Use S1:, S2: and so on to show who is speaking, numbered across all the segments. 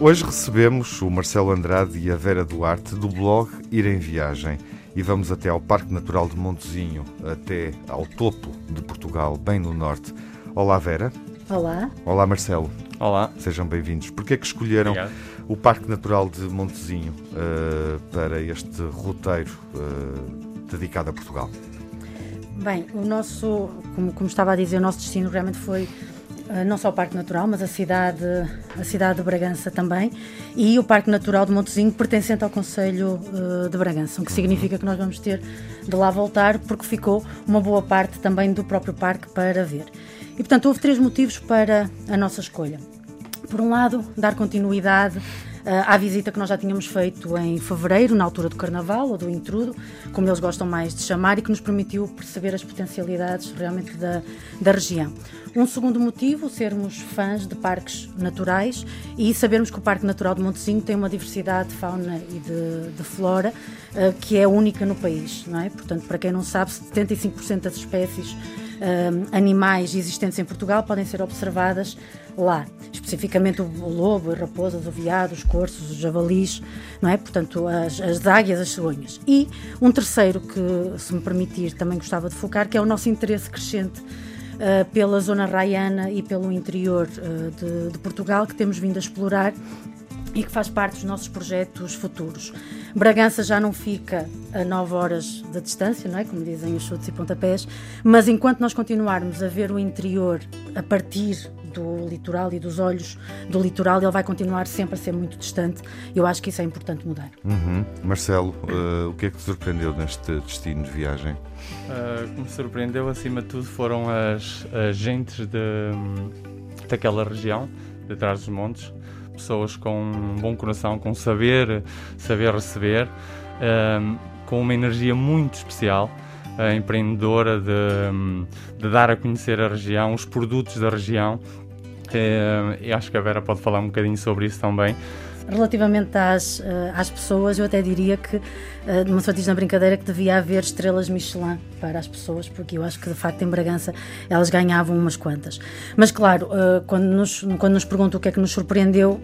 S1: Hoje recebemos o Marcelo Andrade e a Vera Duarte do blog Ir em Viagem e vamos até ao Parque Natural de Montezinho, até ao topo de Portugal, bem no norte. Olá, Vera.
S2: Olá.
S1: Olá, Marcelo.
S3: Olá.
S1: Sejam bem-vindos. Porquê é que escolheram
S3: Obrigado.
S1: o Parque Natural de Montezinho uh, para este roteiro uh, dedicado a Portugal?
S2: Bem, o nosso, como, como estava a dizer, o nosso destino realmente foi não só o Parque Natural, mas a cidade, a cidade de Bragança também, e o Parque Natural de Montezinho pertencente ao Conselho uh, de Bragança, o que significa que nós vamos ter de lá voltar, porque ficou uma boa parte também do próprio parque para ver. E portanto houve três motivos para a nossa escolha. Por um lado, dar continuidade à visita que nós já tínhamos feito em fevereiro, na altura do Carnaval, ou do Intrudo, como eles gostam mais de chamar, e que nos permitiu perceber as potencialidades realmente da, da região. Um segundo motivo, sermos fãs de parques naturais e sabermos que o Parque Natural de Montezinho tem uma diversidade de fauna e de, de flora uh, que é única no país, não é? Portanto, para quem não sabe, 75% das espécies animais existentes em Portugal podem ser observadas lá, especificamente o lobo, as raposas, o veado, os corços, os javalis, não é? Portanto, as, as águias, as cegonhas. E um terceiro que, se me permitir, também gostava de focar, que é o nosso interesse crescente uh, pela zona raiana e pelo interior uh, de, de Portugal, que temos vindo a explorar e que faz parte dos nossos projetos futuros. Bragança já não fica a 9 horas de distância, não é? como dizem os chutes e pontapés, mas enquanto nós continuarmos a ver o interior a partir do litoral e dos olhos do litoral, ele vai continuar sempre a ser muito distante. Eu acho que isso é importante mudar.
S1: Uhum. Marcelo, uh, o que é que te surpreendeu neste destino de viagem?
S3: Uh, o que me surpreendeu, acima de tudo, foram as, as gentes de, daquela região, de trás dos montes, pessoas com um bom coração, com saber, saber receber, uh, com uma energia muito especial empreendedora de, de, dar a conhecer a região, os produtos da região Uh, e acho que a Vera pode falar um bocadinho sobre isso também.
S2: Relativamente às, uh, às pessoas, eu até diria que, uh, uma pessoa diz na brincadeira que devia haver estrelas Michelin para as pessoas, porque eu acho que de facto em Bragança elas ganhavam umas quantas. Mas claro, uh, quando, nos, quando nos perguntam o que é que nos surpreendeu,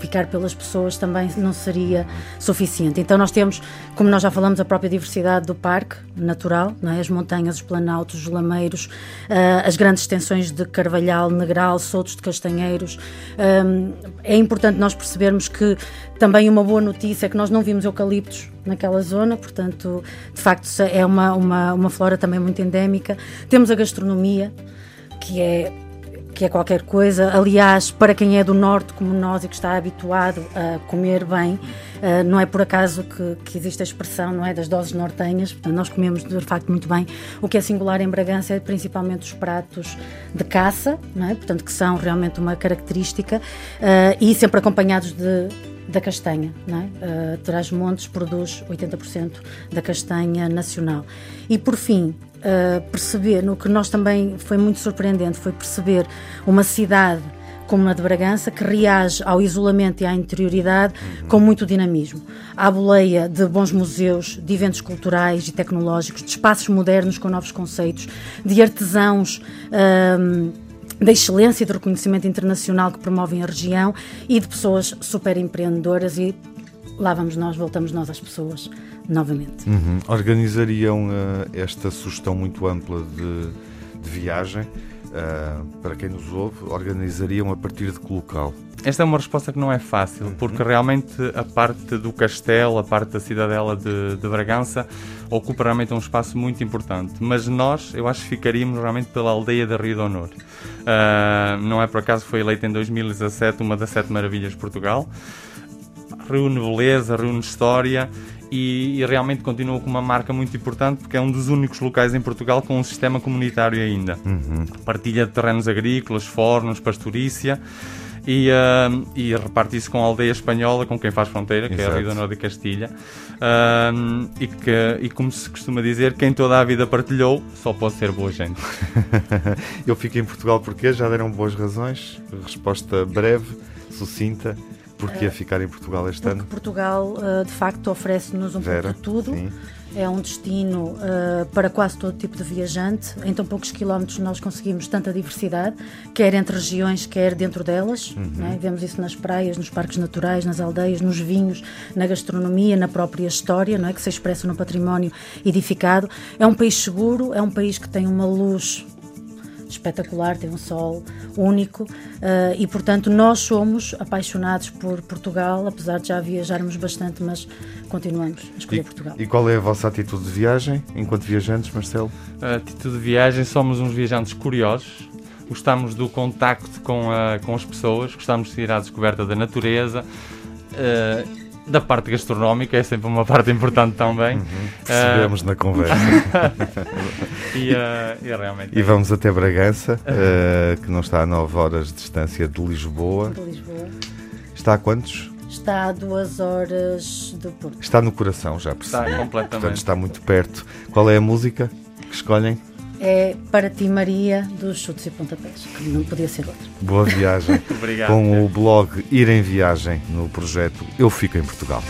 S2: ficar pelas pessoas também não seria suficiente. Então nós temos, como nós já falamos, a própria diversidade do parque natural, é? as montanhas, os planaltos, os lameiros, uh, as grandes extensões de carvalhal, negral, soltos de castanheiros. Um, é importante nós percebermos que também uma boa notícia é que nós não vimos eucaliptos naquela zona, portanto, de facto, é uma, uma, uma flora também muito endémica. Temos a gastronomia, que é que é qualquer coisa. Aliás, para quem é do norte como nós e que está habituado a comer bem, uh, não é por acaso que, que, existe a expressão não é das doses nortenhas. Portanto, nós comemos de facto muito bem. O que é singular em Bragança é principalmente os pratos de caça, não é? portanto que são realmente uma característica uh, e sempre acompanhados de da castanha. Não é? uh, Trás-Montes produz 80% da castanha nacional. E por fim, uh, perceber, no que nós também foi muito surpreendente, foi perceber uma cidade como a de Bragança, que reage ao isolamento e à interioridade com muito dinamismo. À boleia de bons museus, de eventos culturais e tecnológicos, de espaços modernos com novos conceitos, de artesãos. Uh, da excelência e do reconhecimento internacional que promovem a região e de pessoas super empreendedoras e lá vamos nós, voltamos nós às pessoas novamente.
S1: Uhum. Organizariam uh, esta sugestão muito ampla de, de viagem, uh, para quem nos ouve, organizariam a partir de que local?
S3: Esta é uma resposta que não é fácil, uhum. porque realmente a parte do castelo, a parte da cidadela de, de, Bragança, ocupa realmente um espaço muito importante. Mas nós, eu acho que ficaríamos realmente pela aldeia da Rio de Honor. Uh, não é por acaso que foi eleita em 2017 uma das sete maravilhas de Portugal. Reúne beleza, reúne história e, e, realmente continua com uma marca muito importante porque é um dos únicos locais em Portugal com um sistema comunitário ainda. Uhum. Partilha de terrenos agrícolas, fornos, pastorícia e, uh, e reparte isso com a aldeia espanhola com quem faz fronteira, que Exato. é a Rio Norte de Castilha. Uh, e, que, e como se costuma dizer, quem toda a vida partilhou só pode ser boa gente.
S1: Eu fico em Portugal porque já deram boas razões. Resposta breve, sucinta. Porquê uh, ficar em Portugal este
S2: porque
S1: ano?
S2: Portugal, uh, de facto, oferece-nos um Vera, pouco de tudo. Sim é um destino uh, para quase todo tipo de viajante. Em tão poucos quilómetros nós conseguimos tanta diversidade, quer entre regiões, quer dentro delas. Uhum. Né? Vemos isso nas praias, nos parques naturais, nas aldeias, nos vinhos, na gastronomia, na própria história, não é? que se expressa no património edificado. É um país seguro, é um país que tem uma luz espetacular, tem um sol único uh, e, portanto, nós somos apaixonados por Portugal, apesar de já viajarmos bastante, mas continuamos a escolher
S1: e,
S2: Portugal.
S1: E qual é a vossa atitude de viagem enquanto viajantes, Marcelo?
S3: A atitude de viagem, somos uns viajantes curiosos, gostamos do contacto com, a, com as pessoas, gostamos de ir à descoberta da natureza. Uh, da parte gastronómica, é sempre uma parte importante também. Uhum,
S1: percebemos uh, na conversa.
S3: e, uh, e, realmente
S1: e vamos até Bragança, uh, que não está a 9 horas de distância de Lisboa.
S2: De Lisboa.
S1: Está a quantos?
S2: Está a duas horas do Porto.
S1: Está no coração, já percebi.
S3: Está completamente.
S1: Portanto, está muito perto. Qual é a música que escolhem?
S2: É Para Ti Maria dos Chutes e Pontapés, que não podia ser outra.
S1: Boa viagem.
S3: Obrigado.
S1: Com o blog Ir em Viagem no projeto Eu Fico em Portugal.